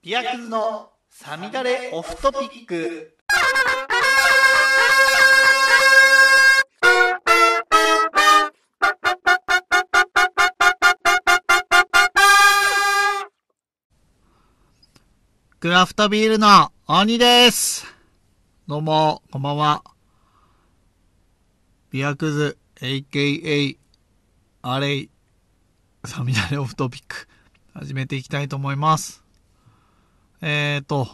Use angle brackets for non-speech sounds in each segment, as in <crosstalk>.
ビアクズのサミダレオフトピック。クラフトビールの鬼です。どうも、こんばんは。ビアクズ、AKA、アレイ、サミダレオフトピック、始めていきたいと思います。えーと、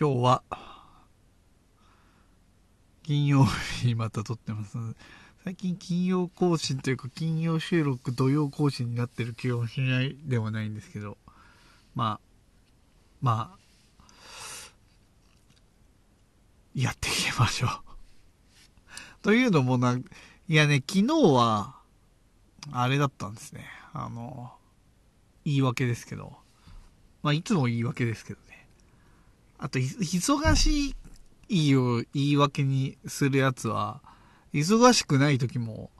今日は、金曜日また撮ってます。最近金曜更新というか金曜収録土曜更新になってる気がしないではないんですけど、まあ、まあ、やっていきましょう。<laughs> というのもな、いやね、昨日は、あれだったんですね。あの、言い訳ですけど。まあ、いつも言い訳ですけどね。あと、忙しいを言い訳にするやつは、忙しくない時も、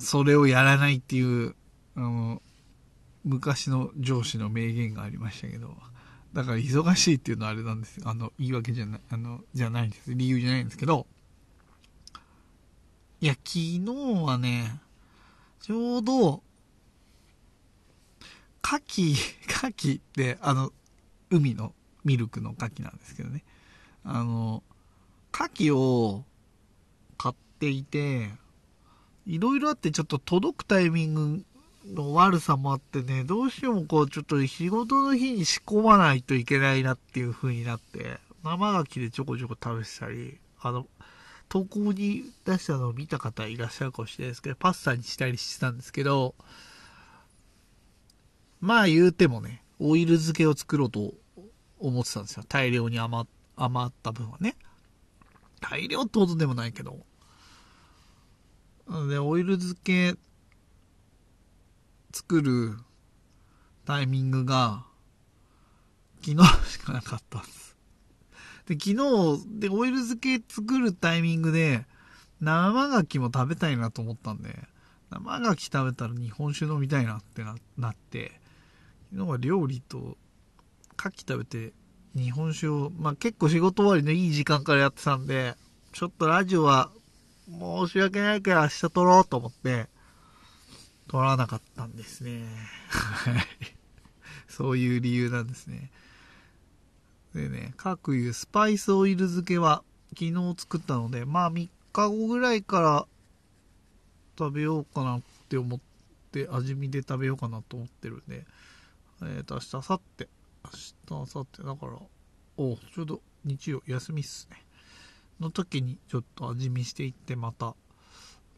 それをやらないっていう、あの、昔の上司の名言がありましたけど、だから忙しいっていうのはあれなんですよ。あの、言い訳じゃない、あの、じゃないんです。理由じゃないんですけど、いや、昨日はね、ちょうど、牡蠣、<laughs> 牡蠣って、あの、海のミルクの牡蠣なんですけどね。あの、牡蠣を買っていて、いろいろあってちょっと届くタイミングの悪さもあってね、どうしてもこうちょっと仕事の日に仕込まないといけないなっていう風になって、生牡蠣でちょこちょこ食べてたり、あの、投稿に出したのを見た方いらっしゃるかもしれないですけど、パスタにしたりしてたんですけど、まあ言うてもね、オイル漬けを作ろうと思ってたんですよ。大量に余余った分はね。大量ってことでもないけど。で、オイル漬け作るタイミングが昨日しかなかったんです。で、昨日、で、オイル漬け作るタイミングで生牡蠣も食べたいなと思ったんで、生牡蠣食べたら日本酒飲みたいなってななって、昨日は料理と牡蠣食べて日本酒を、まあ結構仕事終わりのいい時間からやってたんで、ちょっとラジオは申し訳ないから明日撮ろうと思って、撮らなかったんですね。はい。そういう理由なんですね。でね、各いうスパイスオイル漬けは昨日作ったので、まあ3日後ぐらいから食べようかなって思って、味見で食べようかなと思ってるんで、えっ、と、明日、明後日、明日、明後日、だから、おちょうど日曜、休みっすね。の時にちょっと味見していってまた、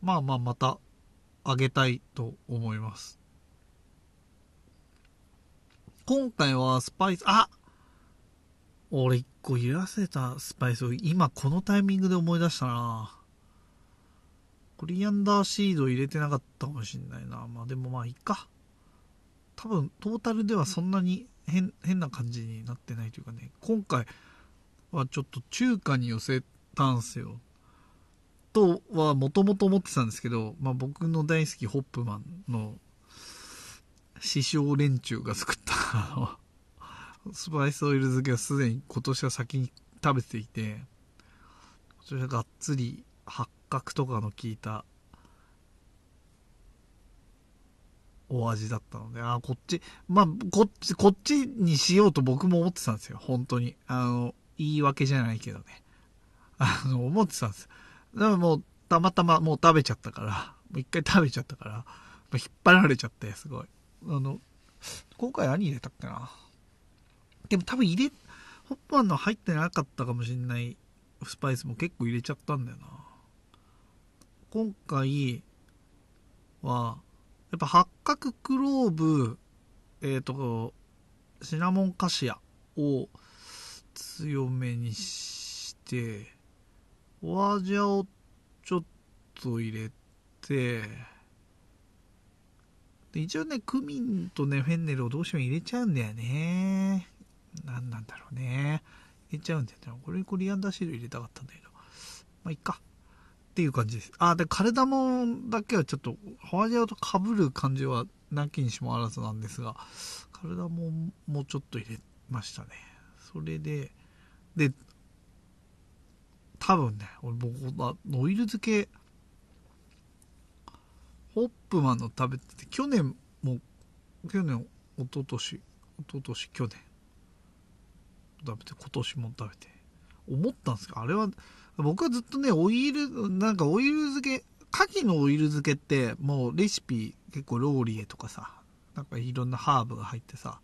まあまあまたあげたいと思います。今回はスパイス、あ俺一個入れ忘れたスパイスを今このタイミングで思い出したなコリアンダーシード入れてなかったかもしんないな。まあでもまあいいか。多分トータルではそんなに変、変な感じになってないというかね。今回はちょっと中華に寄せたんすよ。とはもともと思ってたんですけど、まあ僕の大好きホップマンの師匠連中が作ったあの <laughs> スパイスオイル漬けはすでに今年は先に食べていて、今年はがっつり八角とかの効いたお味だったので、あ、こっち、まあ、こっち、こっちにしようと僕も思ってたんですよ。本当に。あの、言い訳じゃないけどね。<laughs> あの、思ってたんです。だからもう、たまたまもう食べちゃったから、もう一回食べちゃったから、もう引っ張られちゃって、すごい。あの、今回何入れたっけな。でも多分入れ、ホッパーの入ってなかったかもしれないスパイスも結構入れちゃったんだよな。今回は、やっぱ八角クローブ、えっ、と、シナモンカシアを強めにして、ホアジャをちょっと入れて、で一応ね、クミンとね、フェンネルをどうしても入れちゃうんだよね。なんなんだろうね。入れちゃうんだよね。これにコリアンダーシール入れたかったんだけど。まあ、いっか。っていう感じです。あ、で、カルダモンだけはちょっと、ホアジャオと被る感じはなきにしもあらずなんですが、カルダモンもちょっと入れましたねそれでで多分ね俺僕あオイル漬けホップマンの食べてて去年も去年一昨年一昨年去年食べて今年も食べて思ったんですけどあれは僕はずっとねオイルなんかオイル漬け牡蠣のオイル漬けってもうレシピ結構ローリエとかさなんかいろんなハーブが入ってさ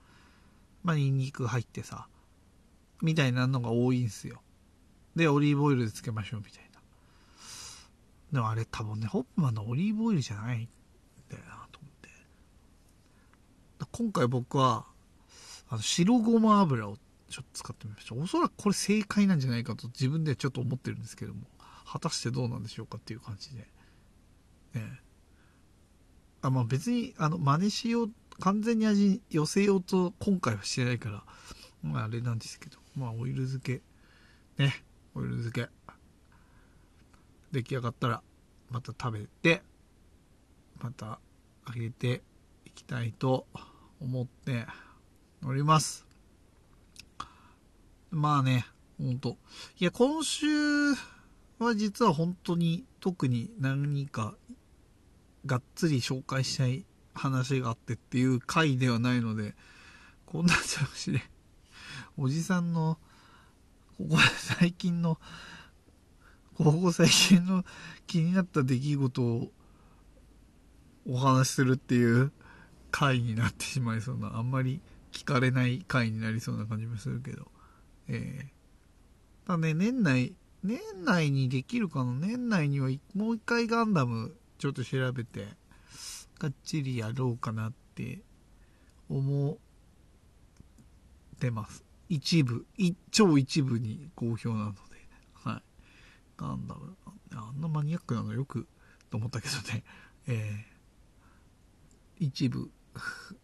まあニンニク入ってさみたいなのが多いんすよ。でオリーブオイルで漬けましょうみたいな。でもあれ多分ねホップマンのオリーブオイルじゃないんだよなと思って。今回僕はあの白ごま油をちょっと使ってみましたおそらくこれ正解なんじゃないかと自分ではちょっと思ってるんですけども。果たしてどうなんでしょうかっていう感じで。ねあまあ別にあの真似しよう完全に味寄せようと今回はしてないからまああれなんですけど。まあオイル漬け。ね。オイル漬け。出来上がったらまた食べてまたあげていきたいと思っております。まあねほんと。いや今週は実は本当に特に何かがっつり紹介したい話があってっていう回ではないのでこんな調でおじさんのここ最近のここ最近の気になった出来事をお話しするっていう回になってしまいそうなあんまり聞かれない回になりそうな感じもするけど。えー、だね年内年内にできるかな？年内にはもう一回ガンダムちょっと調べてがっちりやろうかなって思ってます。一部超一部に好評なので。はい。ガンダム。あんなマニアックなの？よくと思ったけどね。えー、一部。フ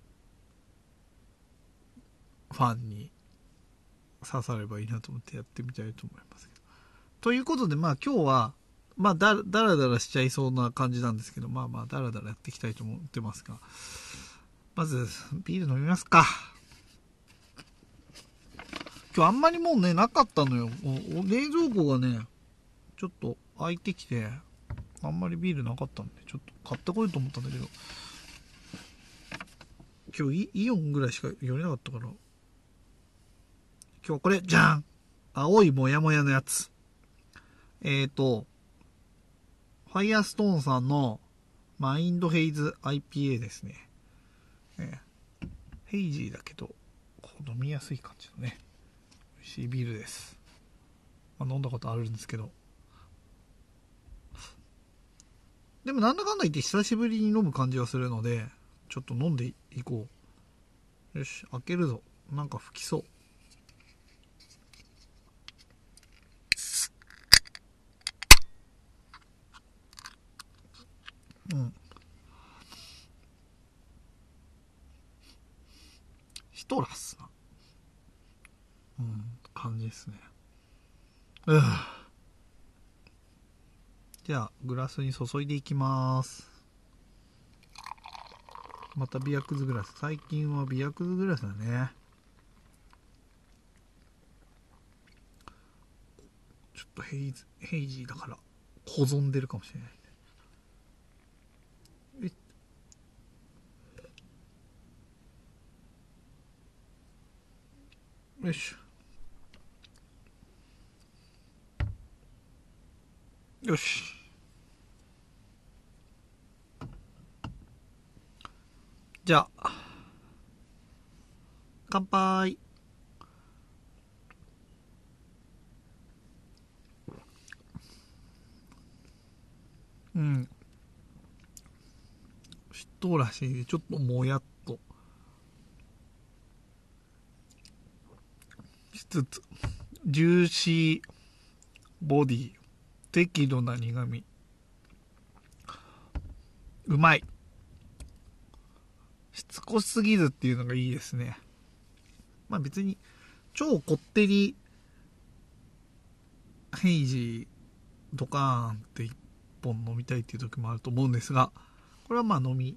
ァンに刺さればいいなと思ってやってみたいと思いますけど。ということでまあ今日はまあだだらだらしちゃいそうな感じなんですけどまあまあだらだらやっていきたいと思ってますが。まずビール飲みますか。今日あんまりもうねなかったのよ。冷蔵庫がねちょっと空いてきてあんまりビールなかったんでちょっと買ってこようと思ったんだけど。今日イオンぐらいしか寄れなかったから今日これじゃん青いもやもやのやつえっ、ー、とファイアストーンさんのマインドヘイズ IPA ですね。ねヘイジーだけど、飲みやすい感じのね、美味しいビールです。まあ、飲んだことあるんですけど。でもなんだかんだ言って久しぶりに飲む感じがするので、ちょっと飲んでいこう。よし、開けるぞ。なんか吹きそう。うん。シトラスな、うん、感じですね。うじゃあ、グラスに注いでいきます。またビアクズグラス。最近はビアクズグラスだね。ちょっとヘイズ、ヘイジーだから保存でるかもしれない。よしよしじゃあ乾杯うんしっとらしいちょっともやっつつジューシーボディ適度な苦味。うまい。しつこすぎずっていうのがいいですね。まあ別に超こってりヘイジードカーンって一本飲みたいっていう時もあると思うんですがこれはまあ飲み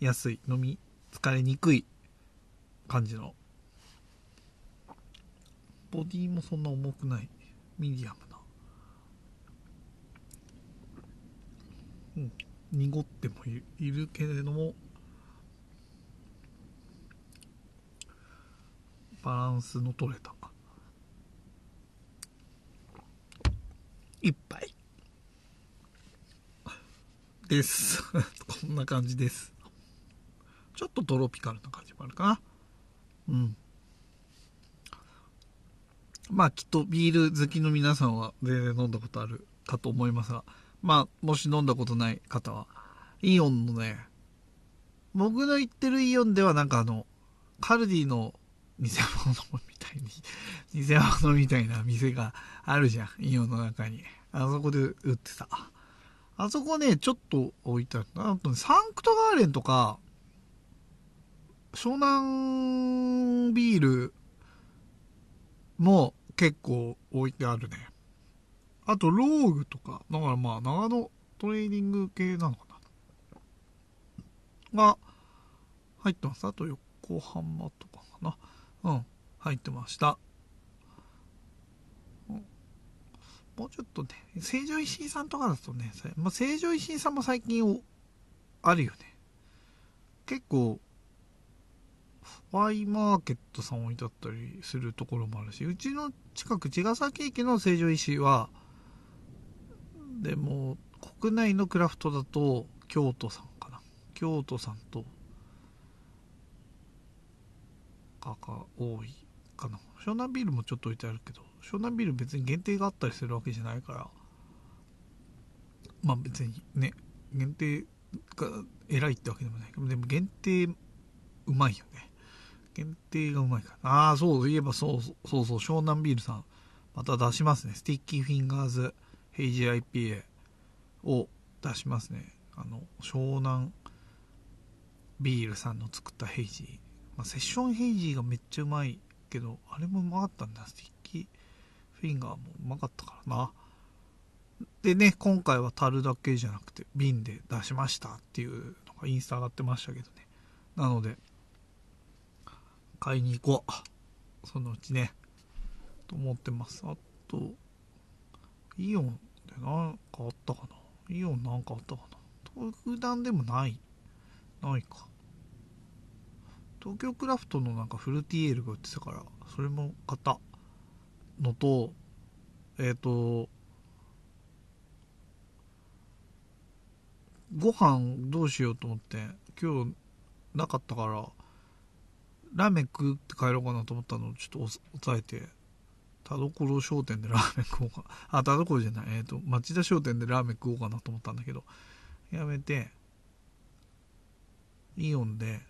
やすい。飲み疲れにくい感じのボディもそんな重くない。ミディアムな。うん。濁ってもいるけれどもバランスの取れた。一杯です。<laughs> こんな感じです。ちょっとトロピカルな感じもあるかな。うん。まあきっとビール好きの皆さんは全然飲んだことあるかと思いますがまあもし飲んだことない方はイオンのね僕の言ってるイオンではなんかあのカルディの偽物みたいに <laughs> 偽物みたいな店があるじゃんイオンの中に。あそこで売ってた。あそこねちょっと置いてあるあとねサンクトガーレンとか湘南ビールも結構置いてあるね。あと、ローグとか、だからまあ、長野トレーニング系なのかな。が、入ってます。あと、横浜とかかな。うん、入ってました。もうちょっとね、成城石井さんとかだとね、まあ、成城石井さんも最近あるよね。結構、ワイマーケットさん置いてあったりするところもあるし、うちの近く、茅ヶ崎駅の成城石は、でも、国内のクラフトだと、京都さんかな。京都さんと、かが多いかな。湘南ビールもちょっと置いてあるけど、湘南ビール別に限定があったりするわけじゃないから、まあ別にね、限定が偉いってわけでもないけど、でも限定うまいよね。限定がうまいから。ああ、そう、いえばそうそうそう、湘南ビールさん、また出しますね。スティッキーフィンガーズヘイジー IPA を出しますね。あの、湘南ビールさんの作ったヘイジーまあ、セッションヘイジーがめっちゃうまいけど、あれもうまかったんだ。スティッキーフィンガーもうまかったからな。でね、今回は樽だけじゃなくて瓶で出しましたっていうのがインスタ上がってましたけどね。なので、買いに行こう。そのうちね。と思ってます。あと、イオンで何かあったかなイオンなんかあったかな特段でもない。ないか。東京クラフトのなんかフルティエールが売ってたから、それも買ったのと、えっ、ー、と、ご飯どうしようと思って、今日なかったから、ラーメン食って帰ろうかなと思ったの。をちょっと抑えて、田所商店でラーメン食おうか。あ、田所じゃない。えっ、ー、と、町田商店でラーメン食おうかなと思ったんだけど、やめて、イオンで、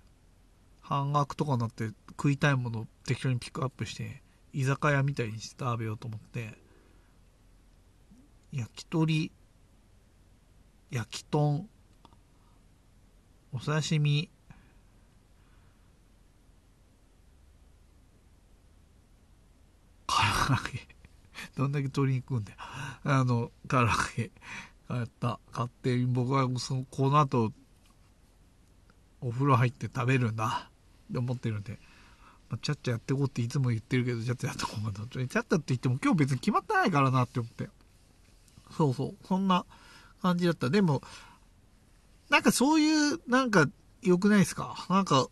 半額とかになって食いたいものを適当にピックアップして、居酒屋みたいにして食べようと思って、焼き鳥、焼き豚、お刺身、唐揚げ。<laughs> どんだけ鶏肉食うんだよ。<laughs> あの、唐揚げ。買った。買って、僕はその、この後、お風呂入って食べるんだ。って思ってるんで、まあ、ちゃっちゃやってこうっていつも言ってるけど、ちゃっちゃやってこうかな。ちゃっちゃって言っても今日別に決まってないからなって思って。そうそう。そんな感じだった。でも、なんかそういう、なんか良くないですか？なんか、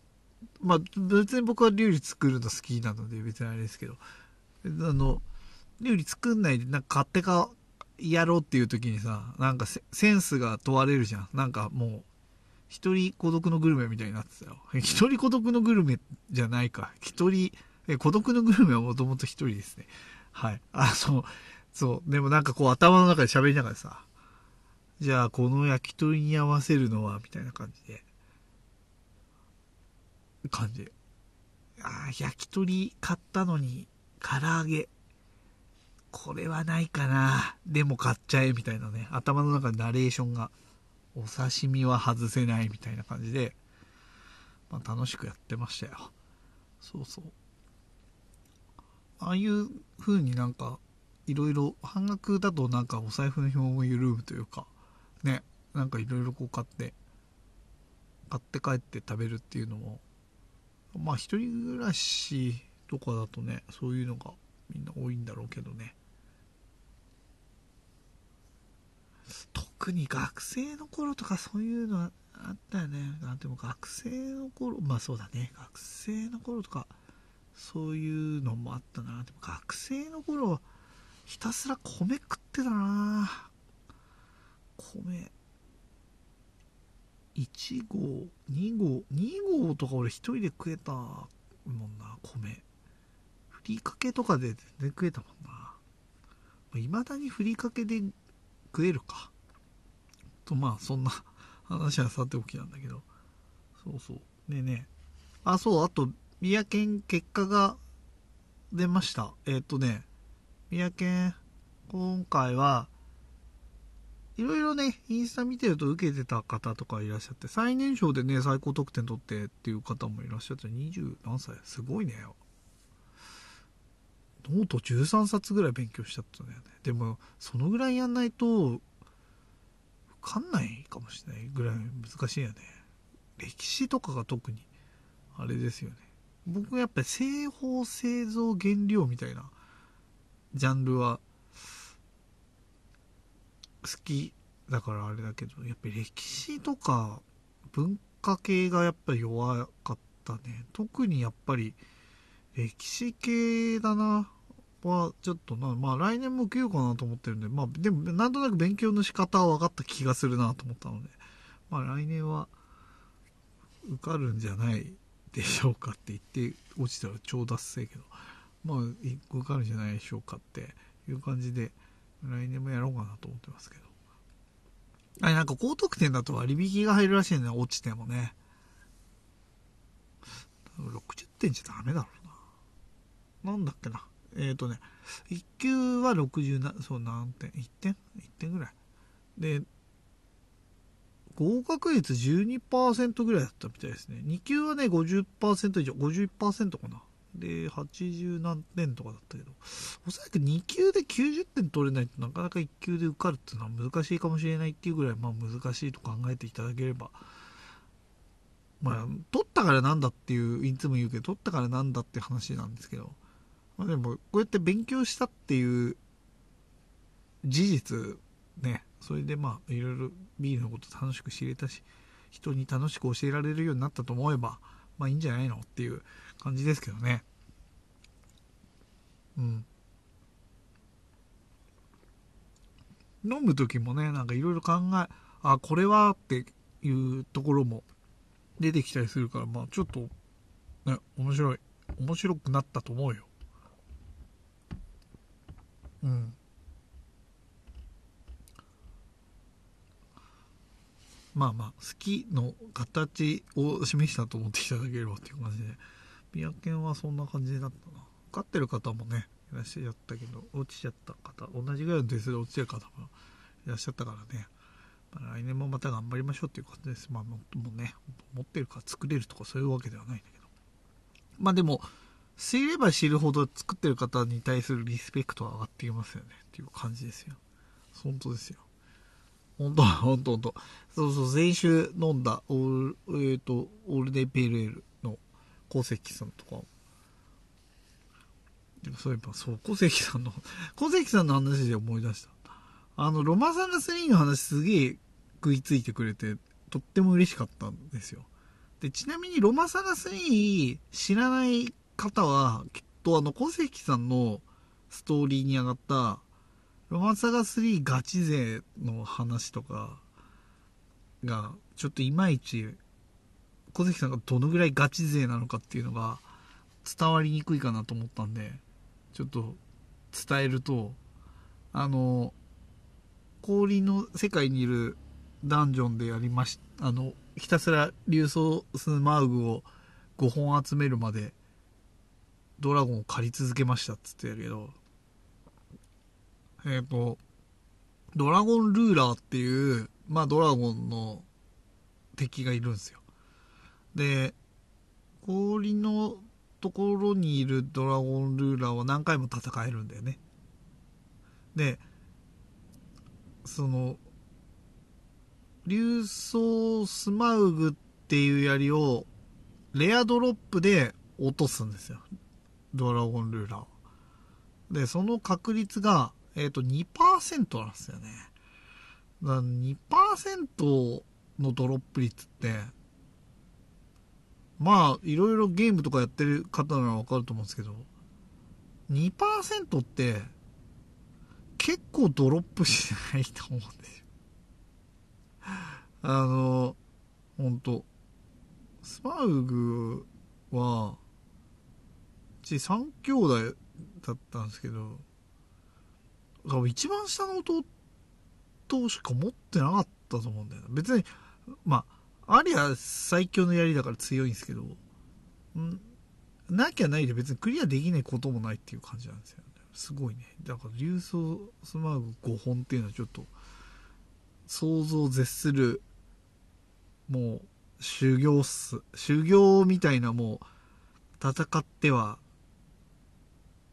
まあ別に僕は料理作るの好きなので別にあれですけど、あの、料理作んないで、なんか勝手かやろうっていう時にさ、なんかセンスが問われるじゃん。なんかもう、一人孤独のグルメみたいになってたよ。<laughs> 一人孤独のグルメじゃないか。一人、え、孤独のグルメはもともと一人ですね。はい。あ、そう、そう。でもなんかこう頭の中で喋りながらさ、じゃあこの焼き鳥に合わせるのは、みたいな感じで。感じ。ああ、焼き鳥買ったのに、唐揚げ。これはないかな。でも買っちゃえ、みたいなね。頭の中でナレーションが、お刺身は外せないみたいな感じで、まあ、楽しくやってましたよ。そうそう。ああいう風になんか、いろいろ、半額だとなんかお財布の紐も緩むというか、ね、なんかいろいろこう買って、買って帰って食べるっていうのも、まあ一人暮らしとかだとねそういうのがみんな多いんだろうけどね。特に学生の頃とかそういうのあったよね。でも学生の頃まあそうだね。学生の頃とかそういうのもあったな。でも学生の頃ひたすら米食ってたな。米。1合2合2合とか俺一人で食えたもんな米。りかけとかで全然食えたもんな。いまだにふりかけで食えるか。とまあそんな話はさておきなんだけど。そうそう。ねね。あそうあと三宅県結果が出ました。えっ、ー、とね。三宅県今回はいろいろね、インスタ見てると受けてた方とかいらっしゃって、最年少でね、最高得点取ってっていう方もいらっしゃって、20何歳。すごいね。ノート13冊ぐらい勉強しちゃったんだよね。でも、そのぐらいやんないと、わかんないかもしれないぐらい難しいよね。歴史とかが特に、あれですよね。僕はやっぱり製法製造原料みたいなジャンルは好きだからあれだけどやっぱり歴史とか文化系がやっぱり弱かったね特にやっぱり歴史系だなはちょっとなまあ来年も受けようかなと思ってるんでまあでもなんとなく勉強の仕方は分かった気がするなと思ったのでまあ来年は受かるんじゃないでしょうかって言って落ちたら超脱せけどまあ受かるんじゃないでしょうかっていう感じで来年もやろうかなと思ってますけど。あれ、なんか高得点だと割引が入るらしいんだよ、落ちてもね。60点じゃダメだろうな。なんだっけな。えっ、ー、とね、1級は60な、そう何点 ?1 点 ?1 点ぐらい。で、合格率12%ぐらいだったみたいですね。2級はね、50%以上、51%かな。で、80何点とかだったけど、おそらく2級で90点取れないとなかなか1級で受かるっていうのは難しいかもしれないっていうぐらい、まあ難しいと考えていただければ、まあ、取ったからなんだっていう、いつも言うけど、取ったからなんだって話なんですけど、まあでも、こうやって勉強したっていう事実、ね、それでまあ、いろいろビールのこと楽しく知れたし、人に楽しく教えられるようになったと思えば、まあいいんじゃないのっていう感じですけどね。うん。飲む時もね、なんかいろいろ考え、あ、これはっていうところも出てきたりするから、まあちょっと、ね、面白い。面白くなったと思うよ。まあまあ、好きの形を示したと思っていただければっていう感じで、ビア犬はそんな感じだったな。飼ってる方もね、いらっしゃったけど、落ちちゃった方、同じぐらいの点数で落ちてる方もいらっしゃったからね、まあ、来年もまた頑張りましょうっていう感じです。まあもうね、持ってるから作れるとかそういうわけではないんだけど。まあでも、知れば知るほど作ってる方に対するリスペクトは上がってきますよねっていう感じですよ。本当ですよ。本当本当本当そうそう、先週飲んだ、オール、えっ、ー、と、オールデイペールエールの小関さんとか、そういえば、そう、小関さんの、<laughs> 小関さんの話で思い出した。あの、ロマサガ3の話すげえ食いついてくれて、とっても嬉しかったんですよ。で、ちなみにロマサガ3知らない方は、きっとあの、小関さんのストーリーに上がった、ロマンサガ3ガチ勢の話とかが、ちょっといまいち、小関さんがどのぐらいガチ勢なのかっていうのが伝わりにくいかなと思ったんで、ちょっと伝えると、あの、氷の世界にいるダンジョンでやりまし、あの、ひたすら竜ソスマウグを5本集めるまでドラゴンを狩り続けましたっつってやるけど、えっ、ー、と、ドラゴンルーラーっていう、まあドラゴンの敵がいるんですよ。で、氷のところにいるドラゴンルーラーは何回も戦えるんだよね。で、その、竜装スマウグっていう槍を、レアドロップで落とすんですよ。ドラゴンルーラー。で、その確率が、えっ、と、2%なんですよね。だから2%のドロップ率って、まあ、いろいろゲームとかやってる方ならわかると思うんですけど、2%って、結構ドロップしないと思うんですよ。あの、ほんと、スマウグは、ち3兄弟だったんですけど、多分一番下の弟しか持ってなかったと思うんだよな。別に、まあ、ありゃ最強の槍だから強いんですけど、んなきゃないで別にクリアできないこともないっていう感じなんですよね。すごいね。だから、竜装スマーグ5本っていうのはちょっと、想像を絶する、もう、修行っす。修行みたいなもう、戦っては、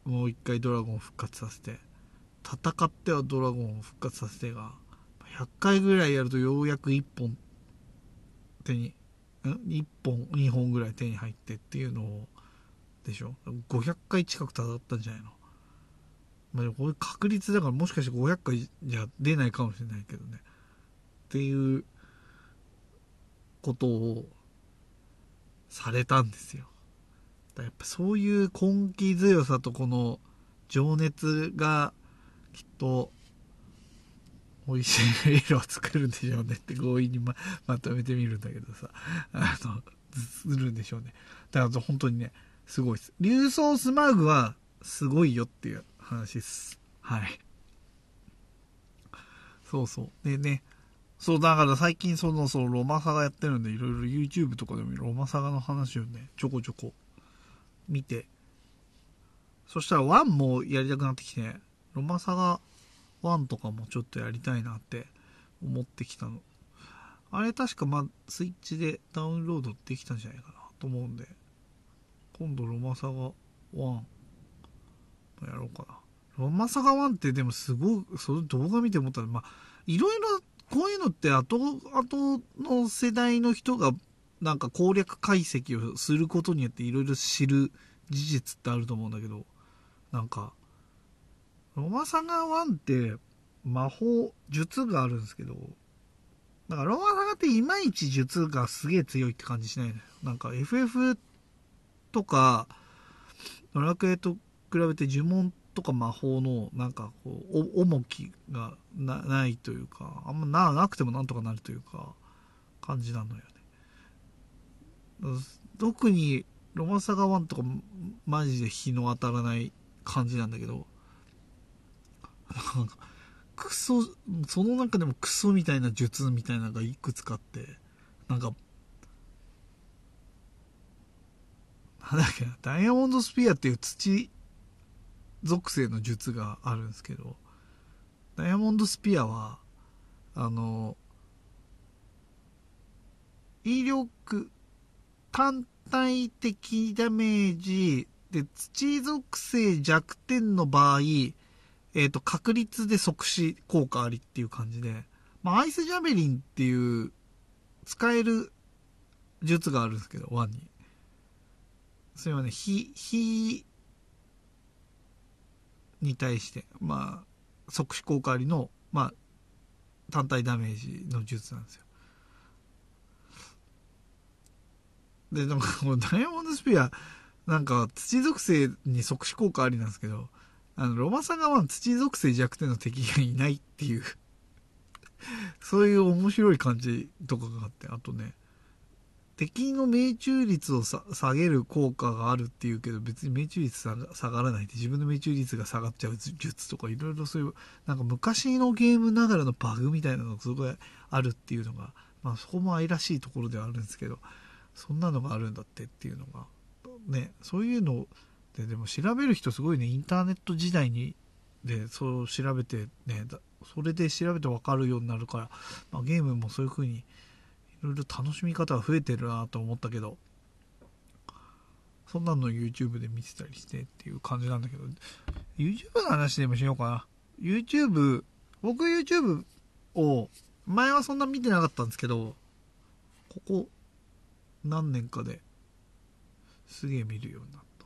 もう一回ドラゴン復活させて、戦ってはドラゴンを復活させてが、100回ぐらいやるとようやく1本手に、ん ?1 本、2本ぐらい手に入ってっていうのを、でしょ ?500 回近く戦ったんじゃないの？まあ、でもこれ確率だからもしかして500回じゃ出ないかもしれないけどね。っていうことをされたんですよ。やっぱそういう根気強さとこの情熱がきっと美味しい色を作るんでしょうねって強引にま <laughs> まとめてみるんだけどさ。あの、するんでしょうね。だから本当にね、すごいです。竜装スマーグはすごいよっていう話です。はい。そうそう。でね、そう、だから最近その、そのロマサガやってるんで、いろいろ YouTube とかでもロマサガの話をね、ちょこちょこ見て、そしたら1もやりたくなってきて、ロマサガ1とかもちょっとやりたいなって思ってきたの。あれ確かまあ、スイッチでダウンロードできたんじゃないかなと思うんで、今度ロマサガ1やろうかな。ロマサガ1ってでもすごい、その動画見て思ったら、まあ、いろいろこういうのって後々の世代の人がなんか攻略解析をすることによっていろいろ知る事実ってあると思うんだけど、なんか、ロマサガ1って魔法、術があるんですけど、だかロマサガっていまいち術がすげえ強いって感じしないのよ。なんか FF とか、ドラクエと比べて呪文とか魔法のなんかこう重きがないというかあんまななくてもなんとかなるというか感じなのよ特にロマンサガ1とかマジで日の当たらない感じなんだけどなんかクソその中でもクソみたいな術みたいなのがいくつかあってなんかなんだっけなダイヤモンドスピアっていう土属性の術があるんですけどダイヤモンドスピアはあの威力単体的ダメージで土属性弱点の場合、えっ、と確率で即死効果ありっていう感じで、まあ、アイスジャベリンっていう使える術があるんですけどワンにそれはね火火に対して、まあ、即死効果ありの、まあ、単体ダメージの術なんですよ。で、でも、<laughs> このダイヤモンドスピア、なんか、土属性に即死効果ありなんですけど、あの、ロマサガは土属性弱点の敵がいないっていう <laughs> そういう面白い感じとかがあって、あとね、敵の命中率をさ下げる効果があるっていうけど別に命中率下が下がらないって自分の命中率が下がっちゃう術とかいろいろそういうなんか昔のゲームながらのバグみたいなのがすごいあるっていうのがまあそこも愛らしいところではあるんですけどそんなのがあるんだってっていうのがねそういうのででも調べる人すごいねインターネット時代にでそう調べてねだそれで調べて分かるようになるから、まあ、ゲームもそういう風にいろいろ楽しみ方が増えてるなと思ったけどそんなの YouTube で見てたりしてっていう感じなんだけど YouTube の話でもしようかな。YouTube 僕 YouTube を前はそんな見てなかったんですけどここ何年かですげえ見るようになった。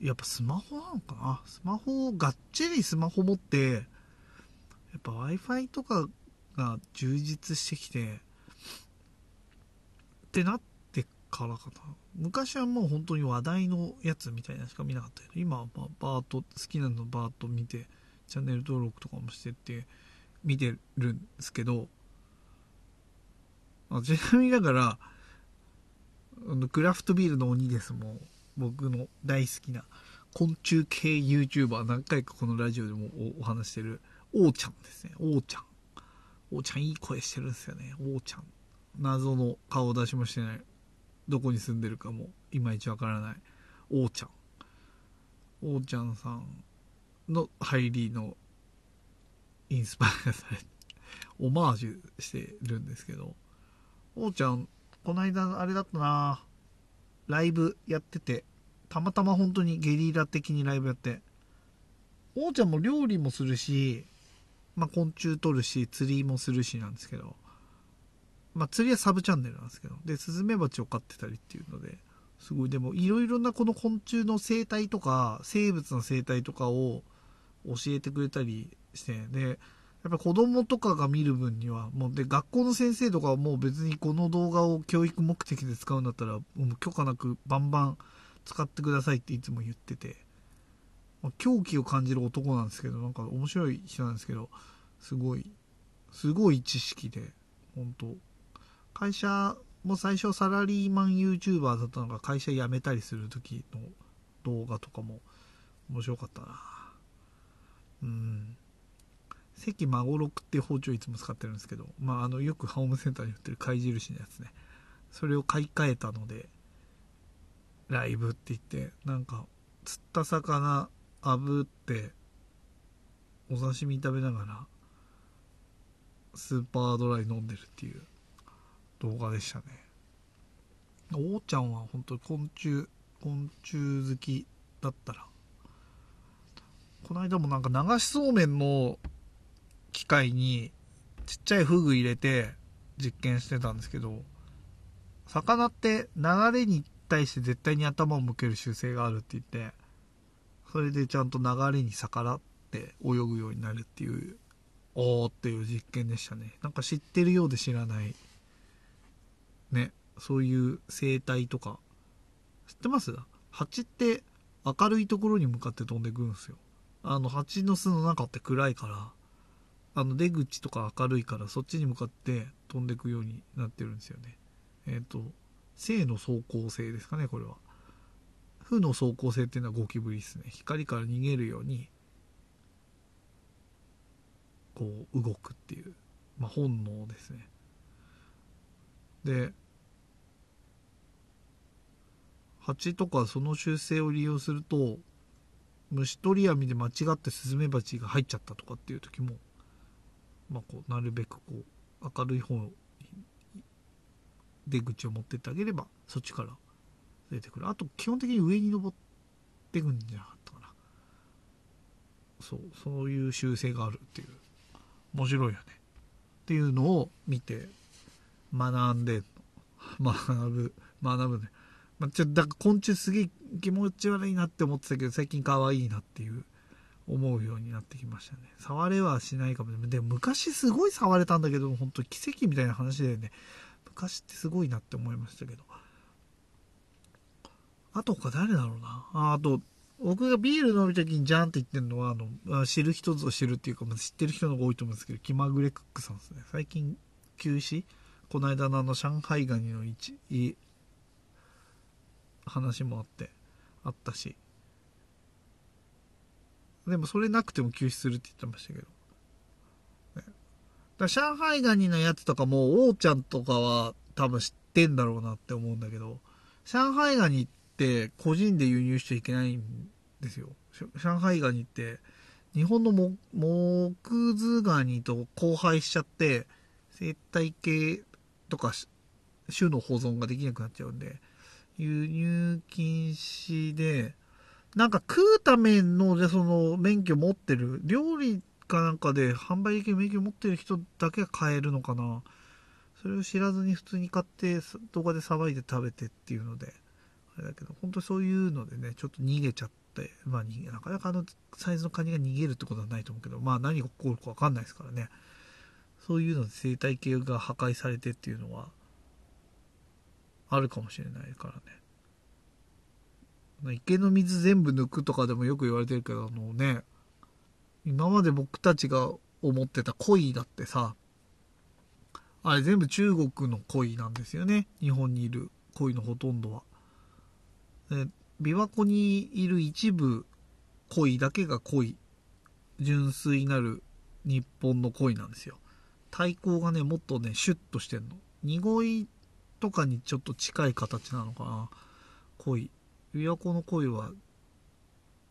やっぱスマホなのかな？スマホをがっちりスマホ持ってやっぱ w i f i とかが充実してきてってなってからかな。昔はもう本当に話題のやつみたいなしか見なかったけど今はまあバーッと好きなのバーッと見てチャンネル登録とかもしてって見てるんですけど。あちなみにだからクラフトビールの鬼ですもん。僕の大好きな昆虫系 YouTuber 何回かこのラジオでもお話してる。おーちゃんですね。おーちゃん。おーちゃんいい声してるんですよね。おーちゃん。謎の顔出しもしてない。どこに住んでるかもいまいちわからない。おーちゃん。おーちゃんさんの入りのインスパイアされてオマージュしてるんですけどおーちゃんこの間あれだったな。ライブやってて。たまたま本当にゲリラ的にライブやって。おーちゃんも料理もするし、まあ、昆虫取るし釣りもするしなんですけど。まあ、釣りはサブチャンネルなんですけど。でスズメバチを飼ってたりっていうので。すごい。でもいろいろなこの昆虫の生態とか生物の生態とかを教えてくれたりして。でやっぱ子供とかが見る分にはもうで学校の先生とかはもう別にこの動画を教育目的で使うんだったらもう許可なくバンバン使ってくださいっていつも言ってて、まあ、狂気を感じる男なんですけどなんか面白い人なんですけどすごいすごい知識で本当。会社も最初サラリーマン YouTuber だったのが会社辞めたりする時の動画とかも面白かったな。うん。関孫六っていう包丁いつも使ってるんですけどまああのよくホームセンターに売ってる貝印のやつね。それを買い替えたのでライブって言ってなんか釣った魚炙ってお刺身食べながらスーパードライ飲んでるっていう動画でしたね。おーちゃんは本当に昆虫昆虫好きだったらこの間もなんか流しそうめんの機械にちっちゃいフグ入れて実験してたんですけど魚って流れに対して絶対に頭を向ける習性があるって言ってそれでちゃんと流れに逆らって泳ぐようになるっていうおーっていう実験でしたね。なんか知ってるようで知らない。ねそういう生態とか。知ってます？蜂って明るいところに向かって飛んでくんすよ。あの蜂の巣の中って暗いからあの出口とか明るいからそっちに向かって飛んでいくようになってるんですよね。えっ、ー、と正の走行性ですかねこれは。負の走行性っていうのはゴキブリですね。光から逃げるようにこう動くっていう、まあ、本能ですね。で蜂とかその習性を利用すると虫取り網で間違ってスズメバチが入っちゃったとかっていう時も、まあ、こうなるべくこう明るい方に出口を持ってってあげればそっちから出てくる。あと基本的に上に登ってくんじゃなかったかな。そうそういう習性があるっていう。面白いよね。っていうのを見て学んで <laughs> 学ぶ学ぶね。まあ、ちょだから昆虫すげえ気持ち悪いなって思ってたけど最近可愛いなっていう思うようになってきましたね。触れはしないかもでも昔すごい触れたんだけど本当奇跡みたいな話だよね。昔ってすごいなって思いましたけど。あと他誰だろうな。ああと僕がビール飲む時にジャンって言ってるのはあの知る人ぞ知るっていうか、ま、知ってる人の方が多いと思うんですけど気まぐれクックさんですね。最近休止？この間のあの上海ガニの一話もあってあったし。でもそれなくても休止するって言ってましたけど、ね、だ上海ガニのやつとかも王ちゃんとかは多分知ってんだろうなって思うんだけど上海ガニって個人で輸入しちゃいけないんですよ。上海ガニって日本のモクズガニと交配しちゃって生態系とか種の保存ができなくなっちゃうんで輸入禁止で、なんか食うための、で、その、免許持ってる、料理かなんかで販売できる免許持ってる人だけが買えるのかな。それを知らずに普通に買って、動画でさばいて食べてっていうので、あれだけど本当そういうのでねちょっと逃げちゃってまあ逃げなかなかあのサイズのカニが逃げるってことはないと思うけどまあ何が起こるか分かんないですからねそういうので生態系が破壊されてっていうのはあるかもしれないからね池の水全部抜くとかでもよく言われてるけどあのね今まで僕たちが思ってた鯉だってさあれ全部中国の鯉なんですよね日本にいる鯉のほとんどは。琵琶湖にいる一部鯉だけが鯉純粋なる日本の鯉なんですよ。体高がねもっとねシュッとしてんの。濁いとかにちょっと近い形なのかな鯉。琵琶湖の鯉は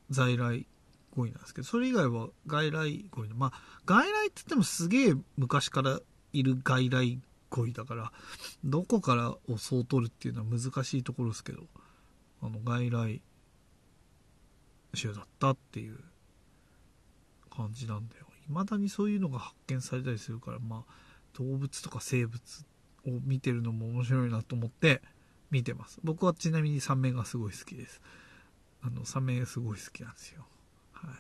在来鯉なんですけどそれ以外は外来鯉まあ外来って言ってもすげえ昔からいる外来鯉だからどこからをそう取るっていうのは難しいところですけどあの外来種だったっていう感じなんだよ。未だにそういうのが発見されたりするからまあ動物とか生物を見てるのも面白いなと思って見てます。僕はちなみにサメがすごい好きです。あのサメすごい好きなんですよ。はい。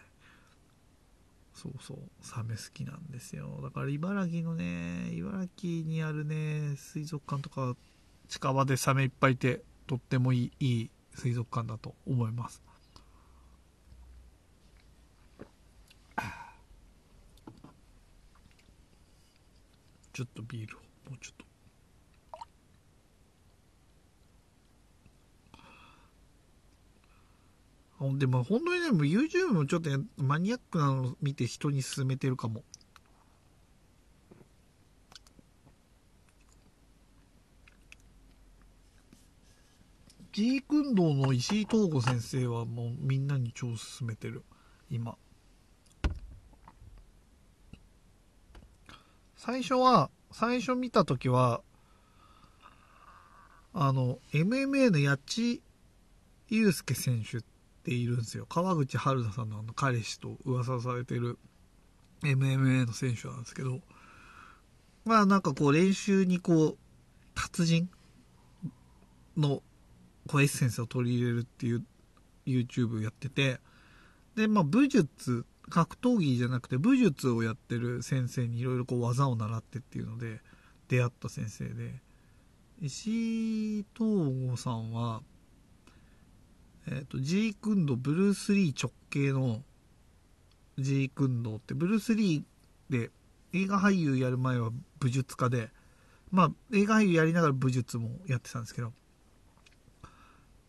そうそう。サメ好きなんですよ。だから茨城のね茨城にあるね水族館とか近場でサメいっぱいいてとってもいいいい水族館だと思います。ちょっとビールをもうちょっと。ほんでも本当にね、もう YouTube もちょっとマニアックなの見て人に勧めてるかも。ジークンドーの石井東吾先生はもうみんなに超勧めてる。今。最初は、最初見た時は、あの、MMA の八千祐介選手ってているんですよ。川口春奈さんのあの彼氏と噂されてる MMA の選手なんですけどまあなんかこう練習にこう達人のこうエッセンスを取り入れるっていう YouTube やっててでまあ武術格闘技じゃなくて武術をやってる先生にいろいろこう技を習ってっていうので出会った先生で石井東吾さんはえっ、ー、と、ジークンド、ブルース・リー直系のジークンドって、ブルース・リーで映画俳優やる前は武術家で、まあ、映画俳優やりながら武術もやってたんですけど、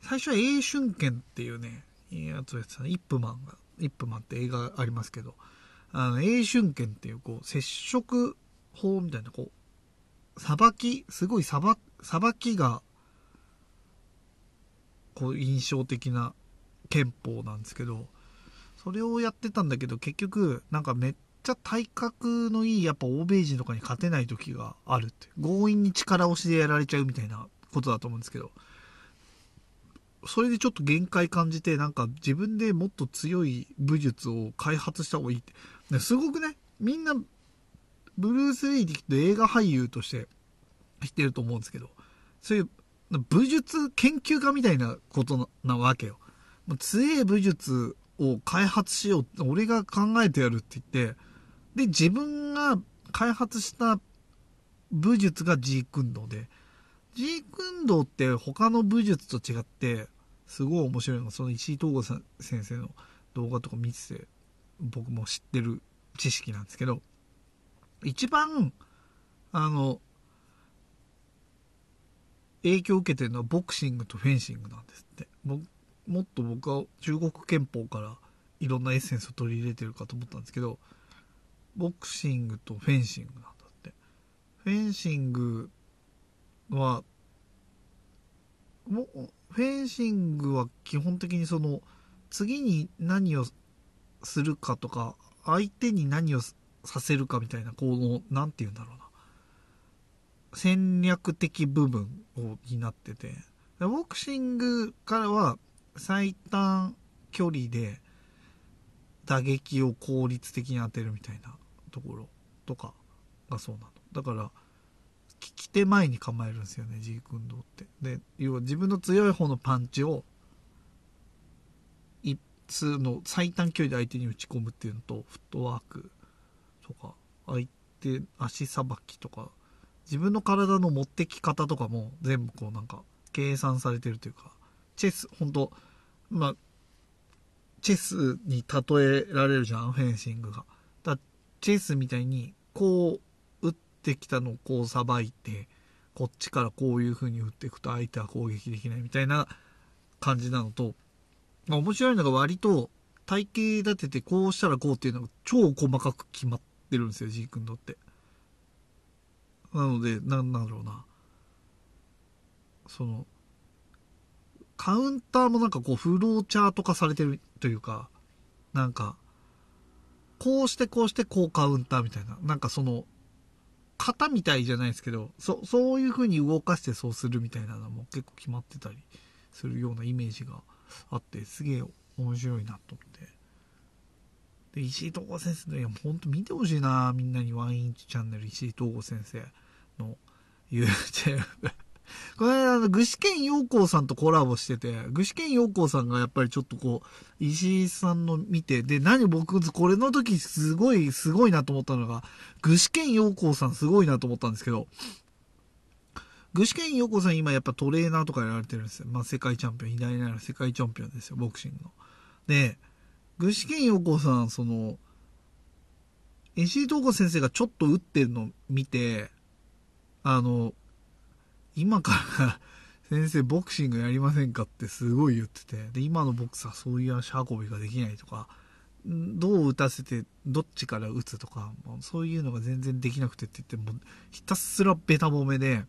最初は英春剣っていうね、やつをやってたイップマンが、イップマンって映画ありますけど、あの、英春剣っていう、こう、接触法みたいな、こう、さばき、すごいさば、さばきがこう印象的な憲法なんですけどそれをやってたんだけど結局なんかめっちゃ体格のいいやっぱ欧米人とかに勝てない時があるって強引に力押しでやられちゃうみたいなことだと思うんですけど。それでちょっと限界感じてなんか自分でもっと強い武術を開発した方がいいって。すごくねみんなブルース・リーって映画俳優として知ってると思うんですけどそういう武術研究家みたいなことなわけよ。強え武術を開発しようって俺が考えてやるって言って、で、自分が開発した武術がジークンドーで、ジークンドーって他の武術と違って、すごい面白いのが、その石井東吾先生の動画とか見てて、僕も知ってる知識なんですけど、一番、あの、影響を受けてるのはボクシングとフェンシングなんですって。ももっと僕は中国憲法からいろんなエッセンスを取り入れてるかと思ったんですけどボクシングとフェンシングなんだって。フェンシングはもフェンシングは基本的にその次に何をするかとか相手に何をさせるかみたいなこの何て言うんだろうな。戦略的部分を担っててボクシングからは最短距離で打撃を効率的に当てるみたいなところとかがそうなのだから利き手前に構えるんですよね、ジーク運動って。で、要は自分の強い方のパンチを、一通の最短距離で相手に打ち込むっていうのと、フットワークとか、相手、足さばきとか、自分の体の持ってき方とかも全部こうなんか計算されてるというか、チェス、本当まあ、チェスに例えられるじゃん、フェンシングが。だチェスみたいに、こう、打ってきたのをこうさばいて、こっちからこういう風に打っていくと相手は攻撃できないみたいな感じなのと、まあ、面白いのが割と体系立ててこうしたらこうっていうのが超細かく決まってるんですよ、G 君とって。なので、なんだろうな。その、カウンターもなんかこう、フローチャート化されてるというか、なんか、こうしてこうしてこうカウンターみたいな。なんかその、型みたいじゃないですけど、そ、そういう風に動かしてそうするみたいなのも結構決まってたりするようなイメージがあって、すげえ面白いなと思って。石井東吾先生の、いや、ほんと見てほしいな、みんなにワンインチチャンネル石井東吾先生の YouTube。<laughs> この間、あの、具志堅陽光さんとコラボしてて、具志堅陽光さんがやっぱりちょっとこう、石井さんの見て、で、何僕、これの時すごい、すごいなと思ったのが、具志堅陽光さんすごいなと思ったんですけど、具志堅陽子さん今やっぱトレーナーとかやられてるんですよ。まあ世界チャンピオン、偉大なる世界チャンピオンですよ、ボクシングの。で、具志堅陽子さん、その、石井東子先生がちょっと打ってるのを見て、あの、今から <laughs> 先生ボクシングやりませんかってすごい言ってて、で、今のボクサーそういう足運びができないとか、どう打たせてどっちから打つとか、そういうのが全然できなくてって言ってもひたすらベタ褒めで、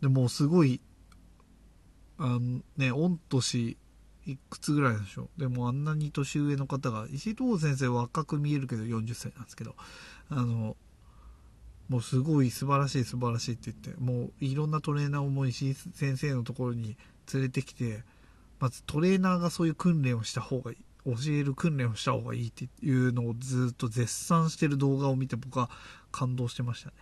でもうすごい、あのね、御年いくつぐらいでしょう？でもあんなに年上の方が、石井東先生若く見えるけど40歳なんですけど、あの、もうすごい素晴らしい素晴らしいって言って、もういろんなトレーナーをも石井先生のところに連れてきて、まずトレーナーがそういう訓練をした方がいい。教える訓練をした方がいいっていうのをずっと絶賛してる動画を見て僕は感動してましたね。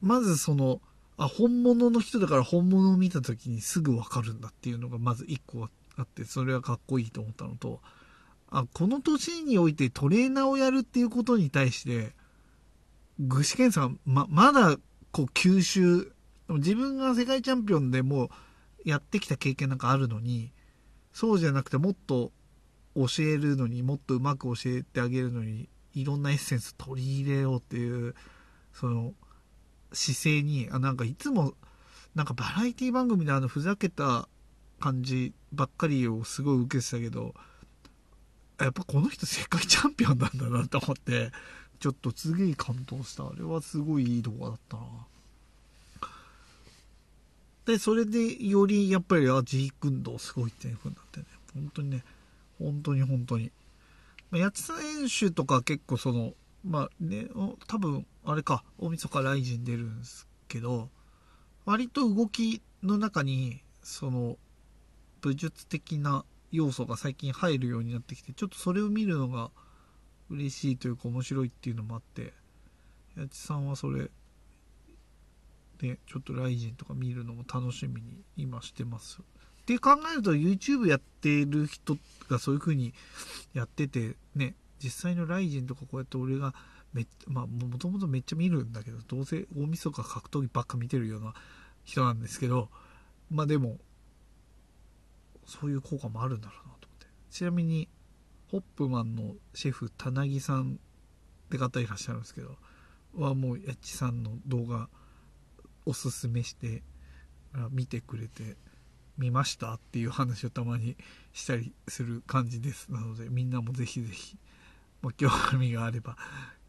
まずその、あ、本物の人だから本物を見た時にすぐわかるんだっていうのがまず一個あって、それはかっこいいと思ったのと、あ、この年においてトレーナーをやるっていうことに対して、具志堅さん、ま、まだ、こう、吸収、自分が世界チャンピオンでもうやってきた経験なんかあるのに、そうじゃなくてもっと教えるのにもっとうまく教えてあげるのにいろんなエッセンス取り入れようっていうその姿勢にあなんかいつもなんかバラエティ番組であのふざけた感じばっかりをすごい受けてたけどやっぱこの人世界チャンピオンなんだなと思ってちょっとすげえ感動した。あれはすごいいい動画だったな。でそれでよりやっぱりあジーク運動すごいっていう風になってね。本当にね本当に本当に。まあ、八千選手とか結構その、まあね、多分、あれか、大晦日ライジン出るんですけど、割と動きの中に、その、武術的な要素が最近入るようになってきて、ちょっとそれを見るのが嬉しいというか面白いっていうのもあって、八千さんはそれ、で、ちょっとライジンとか見るのも楽しみに今してます。って考えると YouTube やってる人がそういう風にやっててね実際のライジンとかこうやって俺がめまあもともとめっちゃ見るんだけどどうせ大晦日格闘技ばっか見てるような人なんですけどまあでもそういう効果もあるんだろうなと思ってちなみにホップマンのシェフ田凪さんって方いらっしゃるんですけどはもうやっちさんの動画おすすめして見てくれて見ましたっていう話をたまにしたりする感じです。なので、みんなもぜひぜひ、ま興味があれば、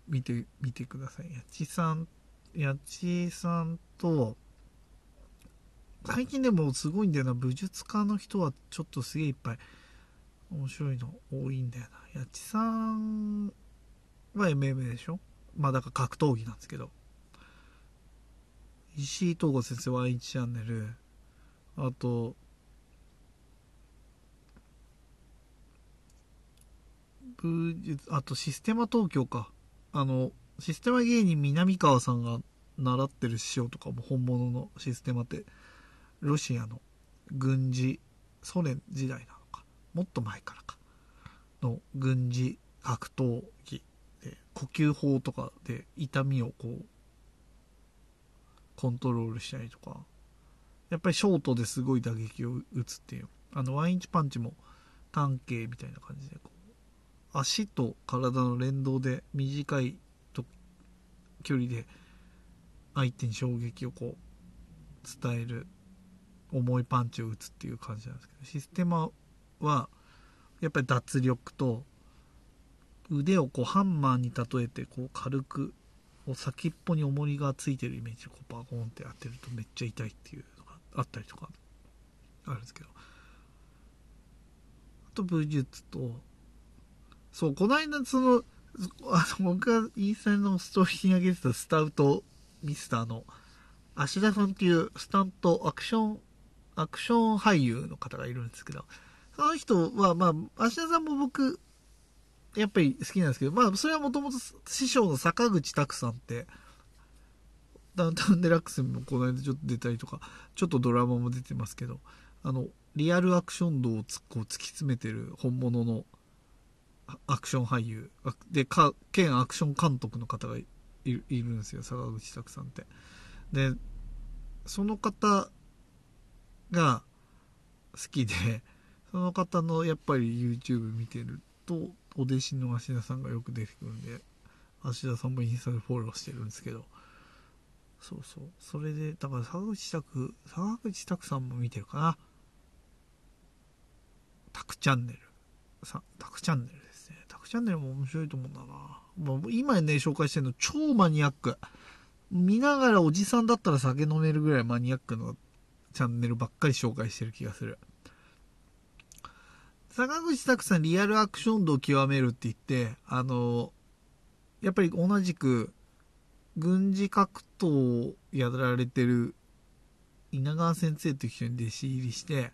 見てみてください。やっちさん、やっちさんと、最近でもすごいんだよな。武術家の人はちょっとすげえいっぱい面白いの多いんだよな。やちさんは MMA でしょ？まあだから格闘技なんですけど。石井東吾先生は1チャンネル。あと武術、あとシステマ東京か。あの、システマ芸人南川さんが習ってる師匠とかも本物のシステマってロシアの軍事ソ連時代なのかもっと前からかの軍事格闘技で呼吸法とかで痛みをこうコントロールしたりとかやっぱりショートですごい打撃を打つっていうあのワンインチパンチも単形みたいな感じでこう足と体の連動で短い距離で相手に衝撃をこう伝える重いパンチを打つっていう感じなんですけどシステマはやっぱり脱力と腕をこうハンマーに例えてこう軽くこう先っぽに重りがついてるイメージでこうバコンって当てるとめっちゃ痛いっていうのがあったりとかあるんですけど。あと武術とそうこの間そのあの僕がインスタのストーリーに上げてたスタウトミスターの芦田さんっていうスタントアクションアクション俳優の方がいるんですけどその人はまあ芦田さんも僕やっぱり好きなんですけど、まあ、それはもともと師匠の坂口拓さんって、ダウンタウンデラックスにもこの間ちょっと出たりとか、ちょっとドラマも出てますけど、あの、リアルアクション度をつこう突き詰めてる本物のアクション俳優、で、か、兼アクション監督の方がいるんですよ、坂口拓さんって。で、その方が好きで、その方のやっぱり YouTube 見てると、お弟子の芦田さんがよく出てくるんで芦田さんもインスタでフォローしてるんですけどそうそう。それでだから坂口拓坂口拓さんも見てるかな。タクチャンネル。さタクチャンネルですね。タクチャンネルも面白いと思うんだな。もう今ね紹介してるの超マニアック。見ながらおじさんだったら酒飲めるぐらいマニアックのチャンネルばっかり紹介してる気がする。坂口拓さんリアルアクション度を極めるって言って、あの、やっぱり同じく軍事格闘をやられてる稲川先生という人に弟子入りして、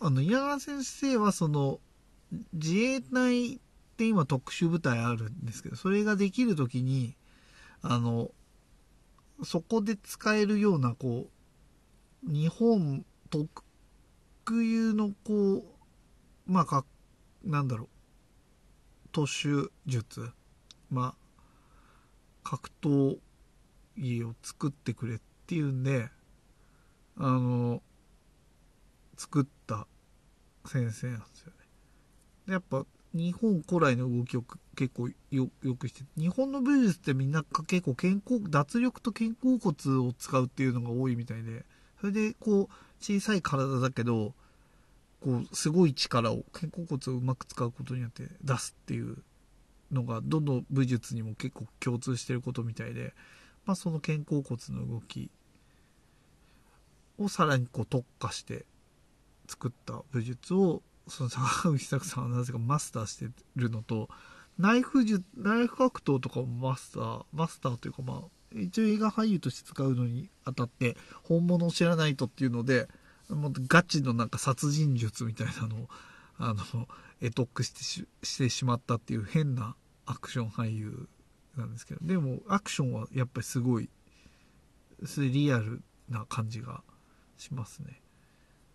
あの、稲川先生はその、自衛隊って今特殊部隊あるんですけど、それができる時に、あの、そこで使えるような、こう、日本特有のこうまあかなんだろう。突襲術。まあ格闘技を作ってくれっていうんであの作った先生なんですよね。でやっぱ日本古来の動きを結構よよくして日本の武術ってみんな結構肩甲脱力と肩甲骨を使うっていうのが多いみたいで。それでこう小さい体だけどこうすごい力を肩甲骨をうまく使うことによって出すっていうのがどの武術にも結構共通してることみたいで、まあ、その肩甲骨の動きをさらにこう特化して作った武術をその坂口拓さんはなぜかマスターしてるのとナイフ術ナイフ格闘とかもマスターマスターというかまあ一応映画俳優として使うのにあたって本物を知らないとっていうのでもうガチのなんか殺人術みたいなのをあの得得してししてしまったっていう変なアクション俳優なんですけどでもアクションはやっぱりすごいリアルな感じがしますね。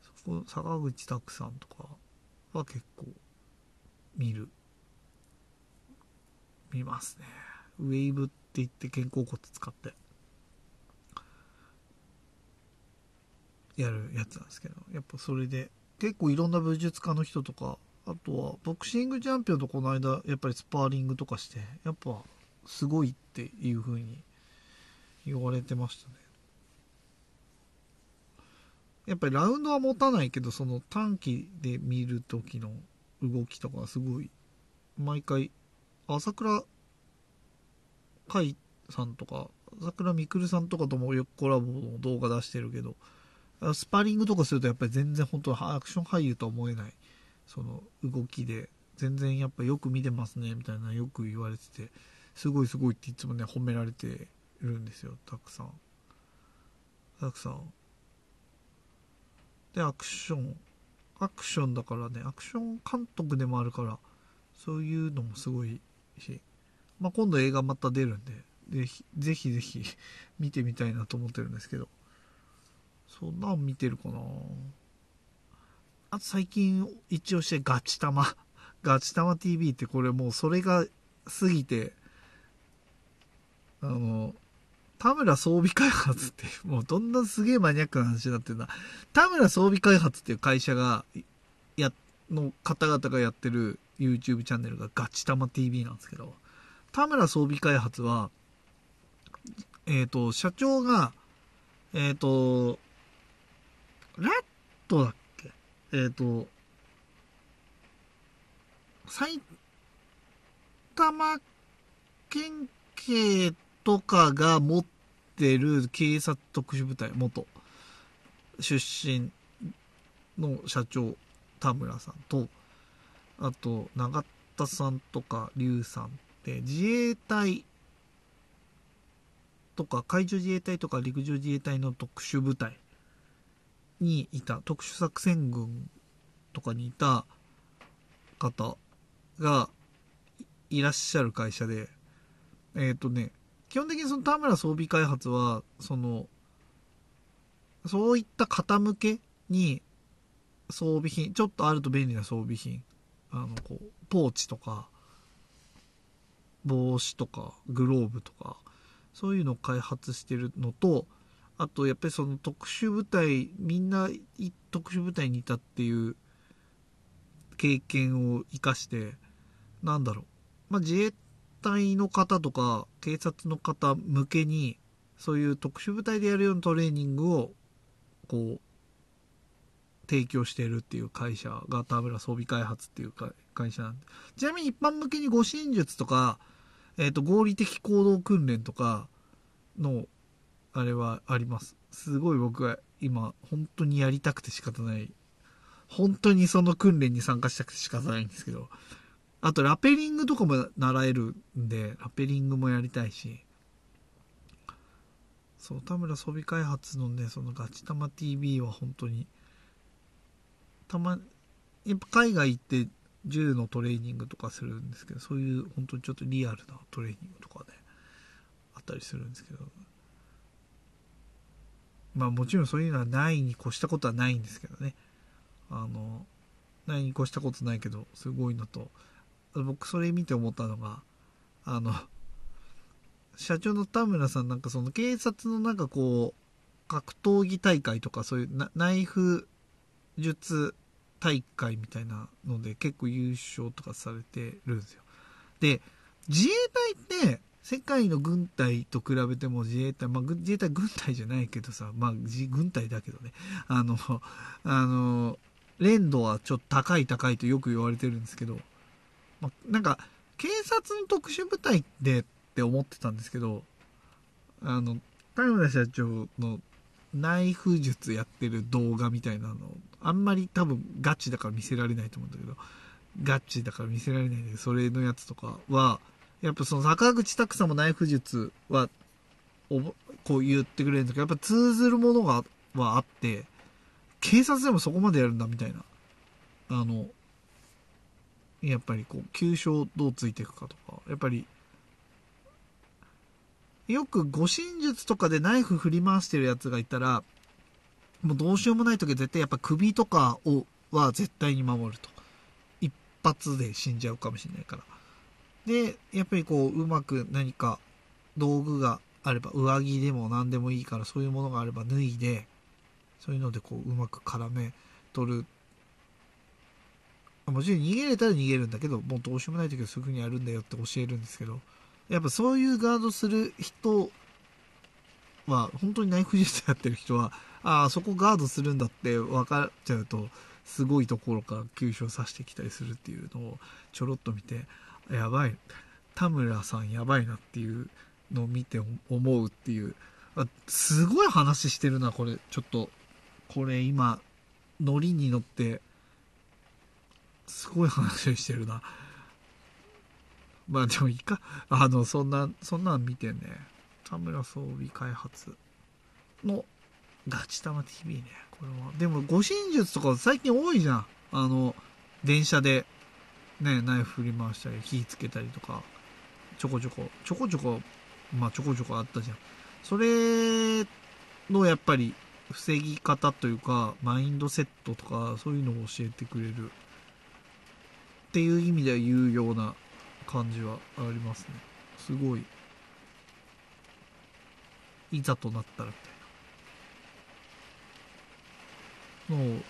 そこ坂口拓さんとかは結構見る。見ますね。ウェーブってって言って肩甲骨使って。やるやつなんですけど。やっぱそれで。結構いろんな武術家の人とかあとはボクシングチャンピオンとこの間やっぱりスパーリングとかしてやっぱすごいっていう風に言われてましたね。やっぱりラウンドは持たないけどその短期で見る時の動きとかすごい毎回朝倉海さんとか朝倉未来さんとかともよくコラボの動画出してるけどスパーリングとかするとやっぱり全然本当アクション俳優とは思えない。その動きで全然やっぱよく見てますねみたいなよく言われててすごいすごいっていつもね褒められてるんですよたくさん。たくさん。でアクション。アクションだからねアクション監督でもあるからそういうのもすごいし、まあ、今度映画また出るんでぜひぜひ <laughs> 見てみたいなと思ってるんですけど。そんなん見てるかな。あと最近一応してガチ玉。<laughs> ガチ玉 TV ってこれもうそれが過ぎてあの田村装備開発って <laughs> もうどんなすげえマニアックな話になってるんだ。田村装備開発っていう会社がやの方々がやってる YouTube チャンネルがガチ玉 TV なんですけど。田村装備開発はえっ、ー、と社長がえっ、ー、とラットだっけ？えっ、ー、と埼玉県警とかが持ってる警察特殊部隊、元出身の社長、田村さんと、あと、永田さんとか、龍さんって自衛隊とか、海上自衛隊とか陸上自衛隊の特殊部隊にいた、特殊作戦軍とかにいた方がいらっしゃる会社で、えっ、ー、とね、基本的にその田村装備開発は、その、そういった方向けに装備品、ちょっとあると便利な装備品、あの、こう、ポーチとか、帽子とか、グローブとか、そういうのを開発してるのと、あと、やっぱりその特殊部隊、みんな特殊部隊にいたっていう経験を生かして、なんだろう。まあ、自衛隊の方とか警察の方向けにそういう特殊部隊でやるようなトレーニングをこう提供してるっていう会社が田村装備開発っていう会社なんでちなみに一般向けに護身術とか、えっ、ー、と合理的行動訓練とかのあれはあります。すごい僕は今本当にやりたくて仕方ない。本当にその訓練に参加したくて仕方ないんですけど。あと、ラペリングとかも習えるんで、ラペリングもやりたいし、そう、田村装備開発のね、そのガチ玉 TV は本当に、たま、やっぱ海外行って銃のトレーニングとかするんですけど、そういう本当にちょっとリアルなトレーニングとかね、あったりするんですけど、まあもちろんそういうのはないに越したことはないんですけどね。あの、ないに越したことないけど、すごいのと、僕それ見て思ったのが、あの、社長の田村さんなんかその警察のなんかこう、格闘技大会とかそういうナイフ術大会みたいなので結構優勝とかされてるんですよ。で、自衛隊って世界の軍隊と比べても自衛隊、まあ、自衛隊軍隊じゃないけどさ、まあ、軍隊だけどね、あの、あの、連度はちょっと高い高いとよく言われてるんですけど、まなんか、警察の特殊部隊でって思ってたんですけど、あの、田村社長のナイフ術やってる動画みたいなの、あんまり多分ガチだから見せられないと思うんだけど、ガチだから見せられないんで、それのやつとかは、やっぱその坂口拓さんもナイフ術は、こう言ってくれるんだけど、やっぱ通ずるものが、はあって、警察でもそこまでやるんだみたいな、あの、やっぱりこう急所どうついていくかとかやっぱりよく護身術とかでナイフ振り回してるやつがいたらもうどうしようもない時は絶対やっぱ首とかをは絶対に守ると。一発で死んじゃうかもしれないから。でやっぱりこううまく何か道具があれば上着でも何でもいいからそういうものがあれば脱いでそういうのでこううまく絡め取る。もちろん逃げれたら逃げるんだけど、もうどうしようもない時はすぐにやるんだよって教えるんですけど、やっぱそういうガードする人は、本当にナイフ術やってる人は、ああ、そこガードするんだって分かっちゃうと、すごいところから急所刺してきたりするっていうのをちょろっと見て、やばい、田村さんやばいなっていうのを見て思うっていう、あすごい話してるな、これ。ちょっと、これ今、ノリに乗って、すごい話してるな。まあでもいいか。あの、そんな、そんなん見てね。田村装備開発のガチ玉 TV ね。これは。でも、護身術とか最近多いじゃん。あの、電車で、ね、ナイフ振り回したり、火つけたりとか、ちょこちょこ、ちょこちょこまあちょこちょこあったじゃん。それのやっぱり防ぎ方というか、マインドセットとか、そういうのを教えてくれるっていう意味では有用な感じはありますね。すごい。いざとなったらみたいな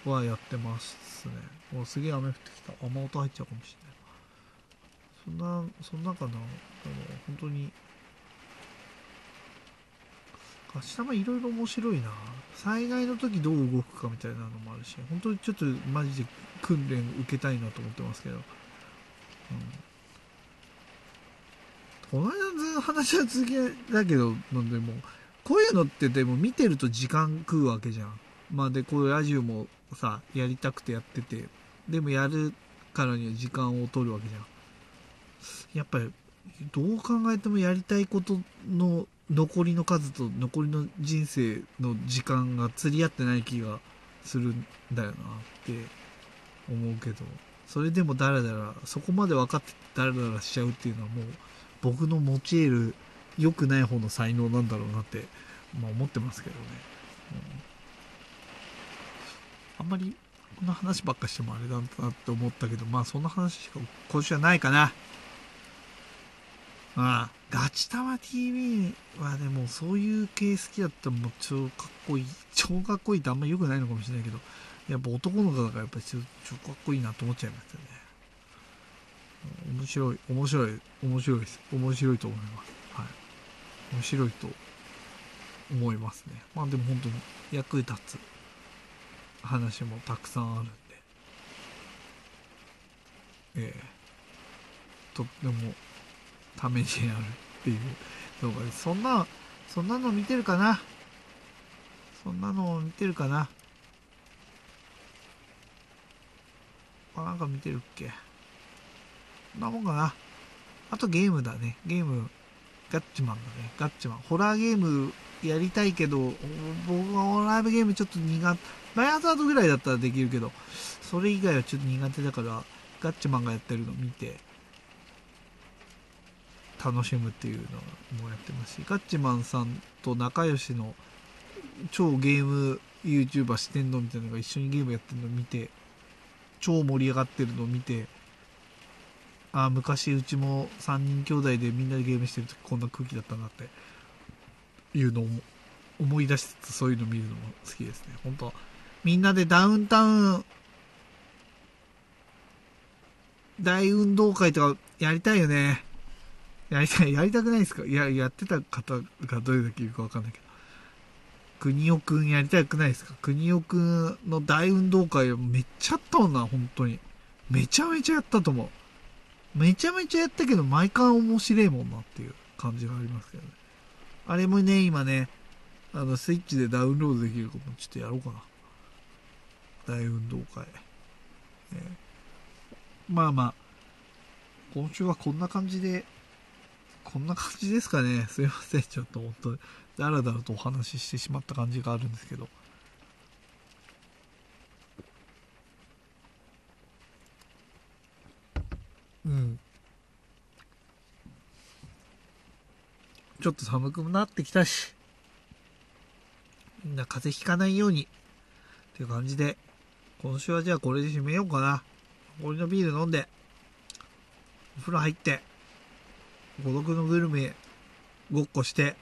のはやってますね。もうすげえ雨降ってきた。雨音入っちゃうかもしれない。そんな、そんなかな。あの、本当に明日もいろいろ面白いな災害の時どう動くかみたいなのもあるし本当にちょっとマジで訓練受けたいなと思ってますけど、うん、この間の話は続きだけどなんでもこういうのってでも見てると時間食うわけじゃんまあでこうラジオもさやりたくてやっててでもやるからには時間を取るわけじゃん。やっぱりどう考えてもやりたいことの残りの数と残りの人生の時間が釣り合ってない気がするんだよなって思うけどそれでもダラダラそこまで分かってダラダラしちゃうっていうのはもう僕の持ち得る良くない方の才能なんだろうなって、まあ、思ってますけどね、うん、あんまりこの話ばっかしてもあれだなって思ったけどまあそんな話しか今週はないかな。ああガチタワ TV はでもそういう系好きだったらもう超かっこいい超かっこいいってあんま良くないのかもしれないけどやっぱ男の子だからやっぱり超かっこいいなと思っちゃいましたね。面白い面白い面白いです。面白いと思います。はい。面白いと思いますね。まあでも本当に役立つ。話もたくさんあるんでええとってもためになるっていう動画です。そんな、そんなの見てるかな？そんなの見てるかな？あ、なんか見てるっけ？そんなもんかな？あとゲームだね。ゲーム、ガッチマンだね。ガッチマン。ホラーゲームやりたいけど、僕はホラーゲームちょっと苦手。バイアザードぐらいだったらできるけど、それ以外はちょっと苦手だから、ガッチマンがやってるの見て、楽しむっていうのもやってますしガッチマンさんと仲良しの超ゲーム YouTuber してんのみたいなのが一緒にゲームやってるのを見て超盛り上がってるのを見てああ昔うちも3人兄弟でみんなでゲームしてる時こんな空気だったなっていうのを思い出しつつそういうの見るのも好きですね。本当みんなでダウンタウン大運動会とかやりたいよねやりたい、やりたくないですか？いや、やってた方がどれだけいるかわかんないけど。国尾くんやりたくないですか？国尾くんの大運動会めっちゃあったもんな、本当に。めちゃめちゃやったと思う。めちゃめちゃやったけど、毎回面白いもんなっていう感じがありますけどね。あれもね、今ね、あの、スイッチでダウンロードできるかも、ちょっとやろうかな。大運動会。ね、まあまあ、今週はこんな感じでこんな感じですかね。すいません。ちょっと本当だらだらとお話ししてしまった感じがあるんですけど。うん。ちょっと寒くなってきたし、みんな風邪ひかないように、っていう感じで、今週はじゃあこれで締めようかな。残りのビール飲んで、お風呂入って、孤独のグルメごっこして、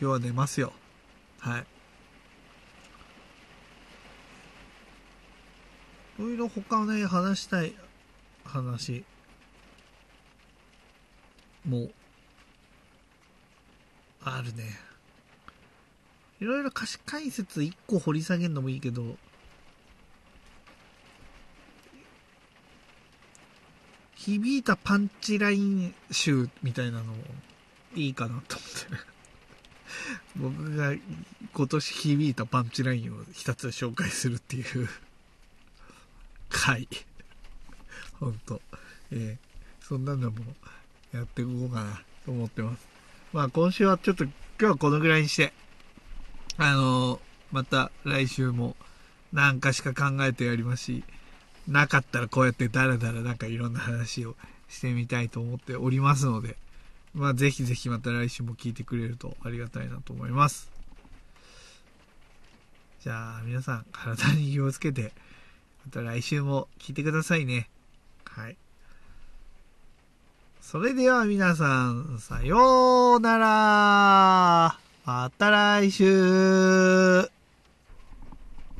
今日は寝ますよ。はい。いろいろ他ね、話したい話もうあるね。いろいろ歌詞解説1個掘り下げるのもいいけど、響いたパンチライン集みたいなのもいいかなと思って僕が今年響いたパンチラインをひたすら紹介するっていう回。ほんと。えー、そんなのもやっていこうかなと思ってます。まあ今週はちょっと今日はこのぐらいにして、あのー、また来週も何かしか考えてやりますし、なかったらこうやってダラダラなんかいろんな話をしてみたいと思っておりますので、まあ、ぜひぜひまた来週も聞いてくれるとありがたいなと思います。じゃあ、皆さん、体に気をつけて、また来週も聞いてくださいね。はい。それでは皆さん、さようなら。また来週。